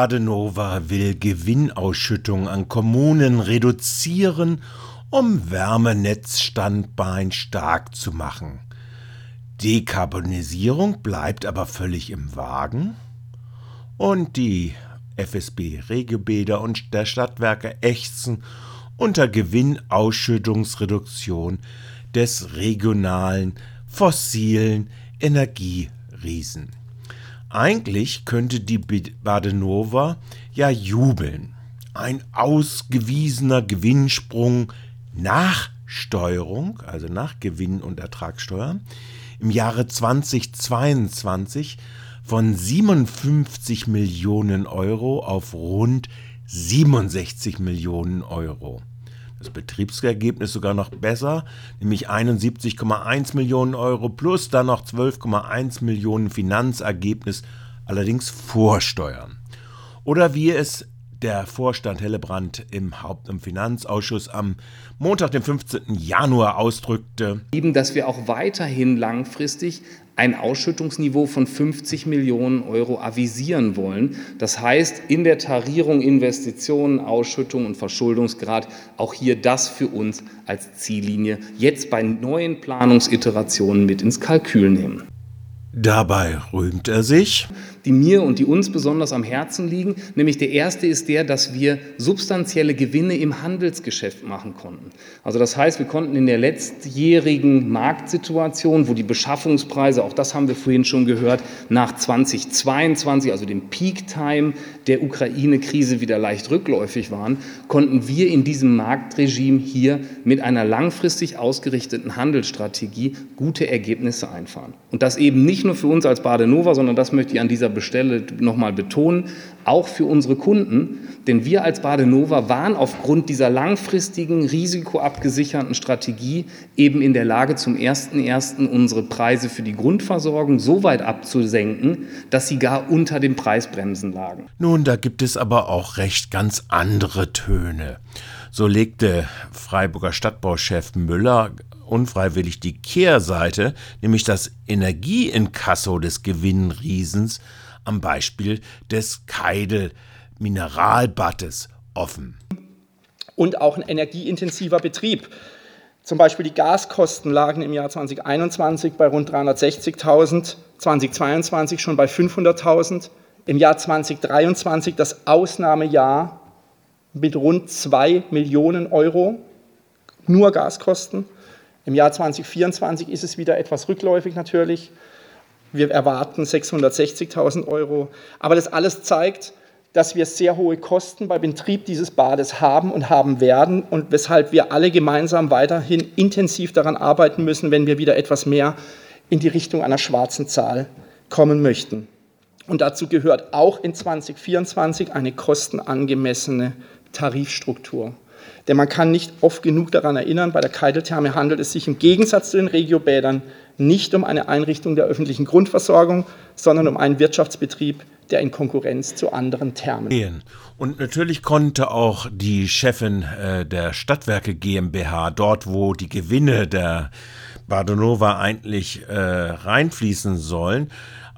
Badenova will Gewinnausschüttung an Kommunen reduzieren, um Wärmenetzstandbein stark zu machen. Dekarbonisierung bleibt aber völlig im Wagen und die FSB Regiobäder und der Stadtwerke ächzen unter Gewinnausschüttungsreduktion des regionalen fossilen Energieriesen. Eigentlich könnte die Badenova ja jubeln. Ein ausgewiesener Gewinnsprung nach Steuerung, also nach Gewinn- und Ertragssteuer, im Jahre 2022 von 57 Millionen Euro auf rund 67 Millionen Euro. Das Betriebsergebnis sogar noch besser, nämlich 71,1 Millionen Euro plus dann noch 12,1 Millionen Finanzergebnis, allerdings vor Steuern. Oder wie es der Vorstand Hellebrand im Haupt- und Finanzausschuss am Montag, den 15. Januar ausdrückte. Eben, dass wir auch weiterhin langfristig ein Ausschüttungsniveau von 50 Millionen Euro avisieren wollen. Das heißt, in der Tarierung Investitionen, Ausschüttung und Verschuldungsgrad auch hier das für uns als Ziellinie jetzt bei neuen Planungsiterationen mit ins Kalkül nehmen. Dabei rühmt er sich, die mir und die uns besonders am Herzen liegen. Nämlich der erste ist der, dass wir substanzielle Gewinne im Handelsgeschäft machen konnten. Also das heißt, wir konnten in der letztjährigen Marktsituation, wo die Beschaffungspreise, auch das haben wir vorhin schon gehört, nach 2022, also dem Peak-Time der Ukraine-Krise wieder leicht rückläufig waren, konnten wir in diesem Marktregime hier mit einer langfristig ausgerichteten Handelsstrategie gute Ergebnisse einfahren. Und das eben nicht nur für uns als Badenova, sondern das möchte ich an dieser Stelle nochmal betonen, auch für unsere Kunden. Denn wir als Badenova waren aufgrund dieser langfristigen, risikoabgesicherten Strategie eben in der Lage, zum 1.1. unsere Preise für die Grundversorgung so weit abzusenken, dass sie gar unter den Preisbremsen lagen. Nun, da gibt es aber auch recht ganz andere Töne. So legte Freiburger Stadtbauchef Müller unfreiwillig die Kehrseite, nämlich das Energieinkasso des Gewinnriesens, am Beispiel des Keidel Mineralbattes offen. Und auch ein energieintensiver Betrieb. Zum Beispiel die Gaskosten lagen im Jahr 2021 bei rund 360.000, 2022 schon bei 500.000, im Jahr 2023 das Ausnahmejahr mit rund 2 Millionen Euro, nur Gaskosten. Im Jahr 2024 ist es wieder etwas rückläufig natürlich. Wir erwarten 660.000 Euro. Aber das alles zeigt, dass wir sehr hohe Kosten beim Betrieb dieses Bades haben und haben werden und weshalb wir alle gemeinsam weiterhin intensiv daran arbeiten müssen, wenn wir wieder etwas mehr in die Richtung einer schwarzen Zahl kommen möchten. Und dazu gehört auch in 2024 eine kostenangemessene Tarifstruktur. Denn man kann nicht oft genug daran erinnern, bei der Keideltherme handelt es sich im Gegensatz zu den Regiobädern nicht um eine Einrichtung der öffentlichen Grundversorgung, sondern um einen Wirtschaftsbetrieb, der in Konkurrenz zu anderen Thermen. Und natürlich konnte auch die Chefin äh, der Stadtwerke GmbH, dort wo die Gewinne der Badenova eigentlich äh, reinfließen sollen,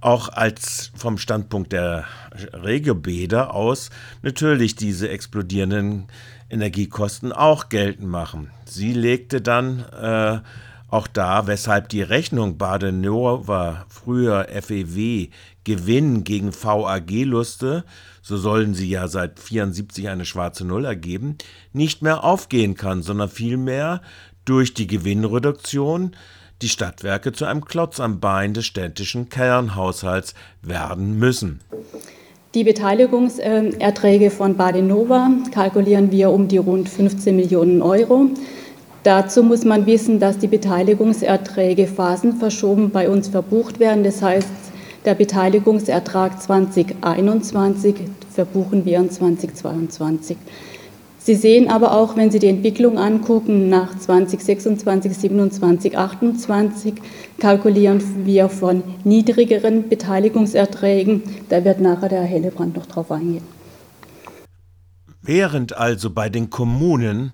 auch als vom Standpunkt der Regiobäder aus natürlich diese explodierenden Energiekosten auch geltend machen. Sie legte dann äh, auch dar, weshalb die Rechnung Badenova, früher FEW, Gewinn gegen VAG Luste, so sollen sie ja seit 74 eine schwarze Null ergeben, nicht mehr aufgehen kann, sondern vielmehr durch die Gewinnreduktion die Stadtwerke zu einem Klotz am Bein des städtischen Kernhaushalts werden müssen. Die Beteiligungserträge von Badenova kalkulieren wir um die rund 15 Millionen Euro. Dazu muss man wissen, dass die Beteiligungserträge phasenverschoben bei uns verbucht werden. Das heißt, der Beteiligungsertrag 2021 verbuchen wir in 2022. Sie sehen aber auch, wenn Sie die Entwicklung angucken, nach 2026, 27, 28 kalkulieren wir von niedrigeren Beteiligungserträgen. Da wird nachher der Herr Hellebrand noch drauf eingehen. Während also bei den Kommunen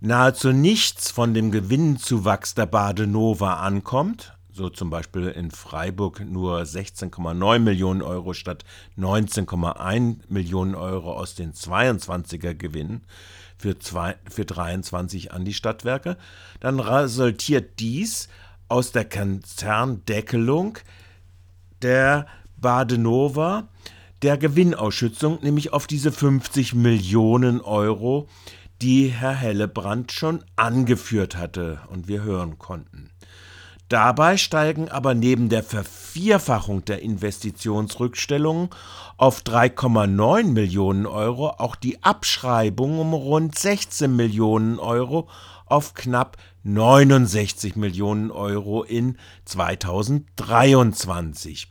nahezu nichts von dem Gewinnzuwachs der Badenova ankommt, so zum Beispiel in Freiburg nur 16,9 Millionen Euro statt 19,1 Millionen Euro aus den 22er Gewinnen für, zwei, für 23 an die Stadtwerke, dann resultiert dies aus der Konzerndeckelung der Badenova der Gewinnausschüttung, nämlich auf diese 50 Millionen Euro, die Herr Hellebrand schon angeführt hatte und wir hören konnten. Dabei steigen aber neben der Vervierfachung der Investitionsrückstellungen auf 3,9 Millionen Euro auch die Abschreibung um rund 16 Millionen Euro auf knapp 69 Millionen Euro in 2023.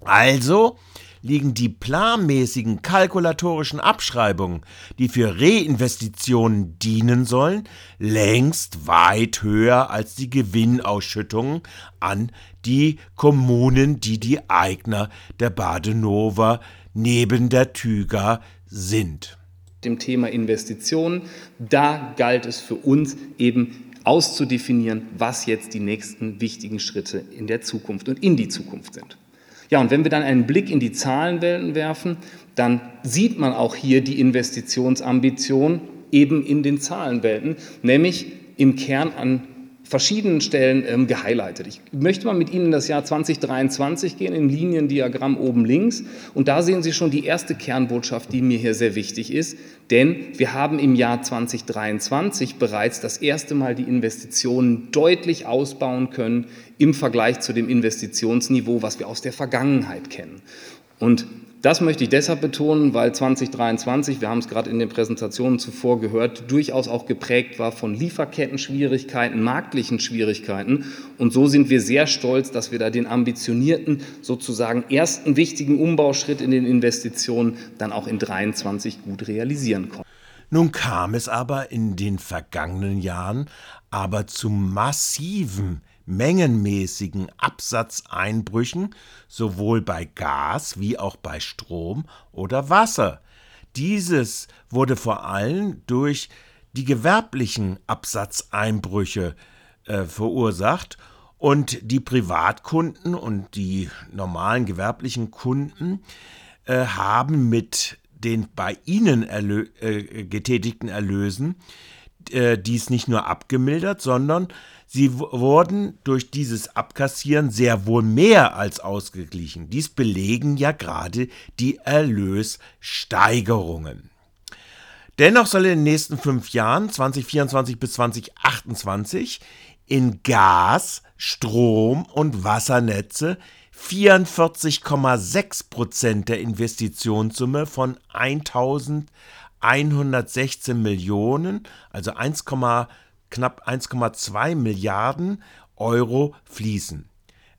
Also liegen die planmäßigen kalkulatorischen Abschreibungen, die für Reinvestitionen dienen sollen, längst weit höher als die Gewinnausschüttungen an die Kommunen, die die Eigner der Badenova neben der Tüga sind. Dem Thema Investitionen, da galt es für uns eben auszudefinieren, was jetzt die nächsten wichtigen Schritte in der Zukunft und in die Zukunft sind. Ja, und wenn wir dann einen Blick in die Zahlenwelten werfen, dann sieht man auch hier die Investitionsambition eben in den Zahlenwelten, nämlich im Kern an verschiedenen Stellen ähm, gehighlightet. Ich möchte mal mit Ihnen in das Jahr 2023 gehen, im Liniendiagramm oben links. Und da sehen Sie schon die erste Kernbotschaft, die mir hier sehr wichtig ist. Denn wir haben im Jahr 2023 bereits das erste Mal die Investitionen deutlich ausbauen können im Vergleich zu dem Investitionsniveau, was wir aus der Vergangenheit kennen. Und das möchte ich deshalb betonen, weil 2023, wir haben es gerade in den Präsentationen zuvor gehört, durchaus auch geprägt war von Lieferketten-Schwierigkeiten, marktlichen Schwierigkeiten. Und so sind wir sehr stolz, dass wir da den ambitionierten, sozusagen ersten wichtigen Umbauschritt in den Investitionen dann auch in 2023 gut realisieren konnten. Nun kam es aber in den vergangenen Jahren aber zu massiven mengenmäßigen Absatzeinbrüchen sowohl bei Gas wie auch bei Strom oder Wasser. Dieses wurde vor allem durch die gewerblichen Absatzeinbrüche äh, verursacht und die Privatkunden und die normalen gewerblichen Kunden äh, haben mit den bei ihnen erlö äh, getätigten Erlösen äh, dies nicht nur abgemildert, sondern sie wurden durch dieses Abkassieren sehr wohl mehr als ausgeglichen. Dies belegen ja gerade die Erlössteigerungen. Dennoch soll in den nächsten fünf Jahren, 2024 bis 2028, in Gas, Strom und Wassernetze 44,6 Prozent der Investitionssumme von 1000 116 Millionen, also 1, knapp 1,2 Milliarden Euro fließen.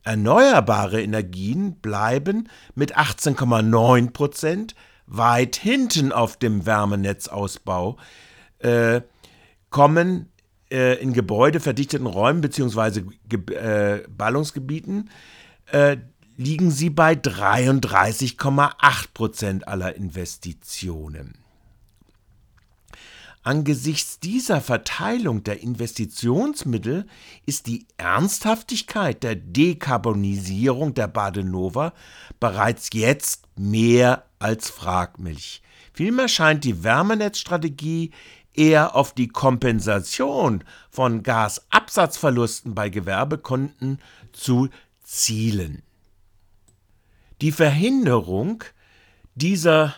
Erneuerbare Energien bleiben mit 18,9 Prozent weit hinten auf dem Wärmenetzausbau, äh, kommen äh, in gebäudeverdichteten Räumen bzw. Äh, Ballungsgebieten äh, liegen sie bei 33,8 Prozent aller Investitionen. Angesichts dieser Verteilung der Investitionsmittel ist die Ernsthaftigkeit der Dekarbonisierung der Badenova bereits jetzt mehr als fraglich. Vielmehr scheint die Wärmenetzstrategie eher auf die Kompensation von Gasabsatzverlusten bei Gewerbekunden zu zielen. Die Verhinderung dieser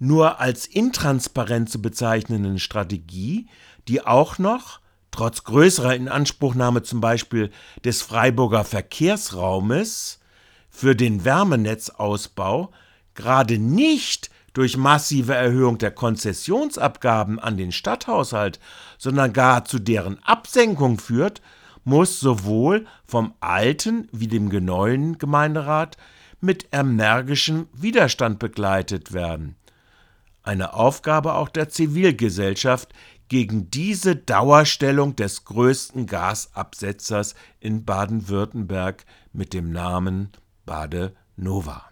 nur als intransparent zu bezeichnenden Strategie, die auch noch, trotz größerer Inanspruchnahme zum Beispiel des Freiburger Verkehrsraumes, für den Wärmenetzausbau gerade nicht durch massive Erhöhung der Konzessionsabgaben an den Stadthaushalt, sondern gar zu deren Absenkung führt, muss sowohl vom alten wie dem neuen Gemeinderat mit energischem Widerstand begleitet werden eine Aufgabe auch der Zivilgesellschaft, gegen diese Dauerstellung des größten Gasabsetzers in Baden-Württemberg mit dem Namen Bade Nova.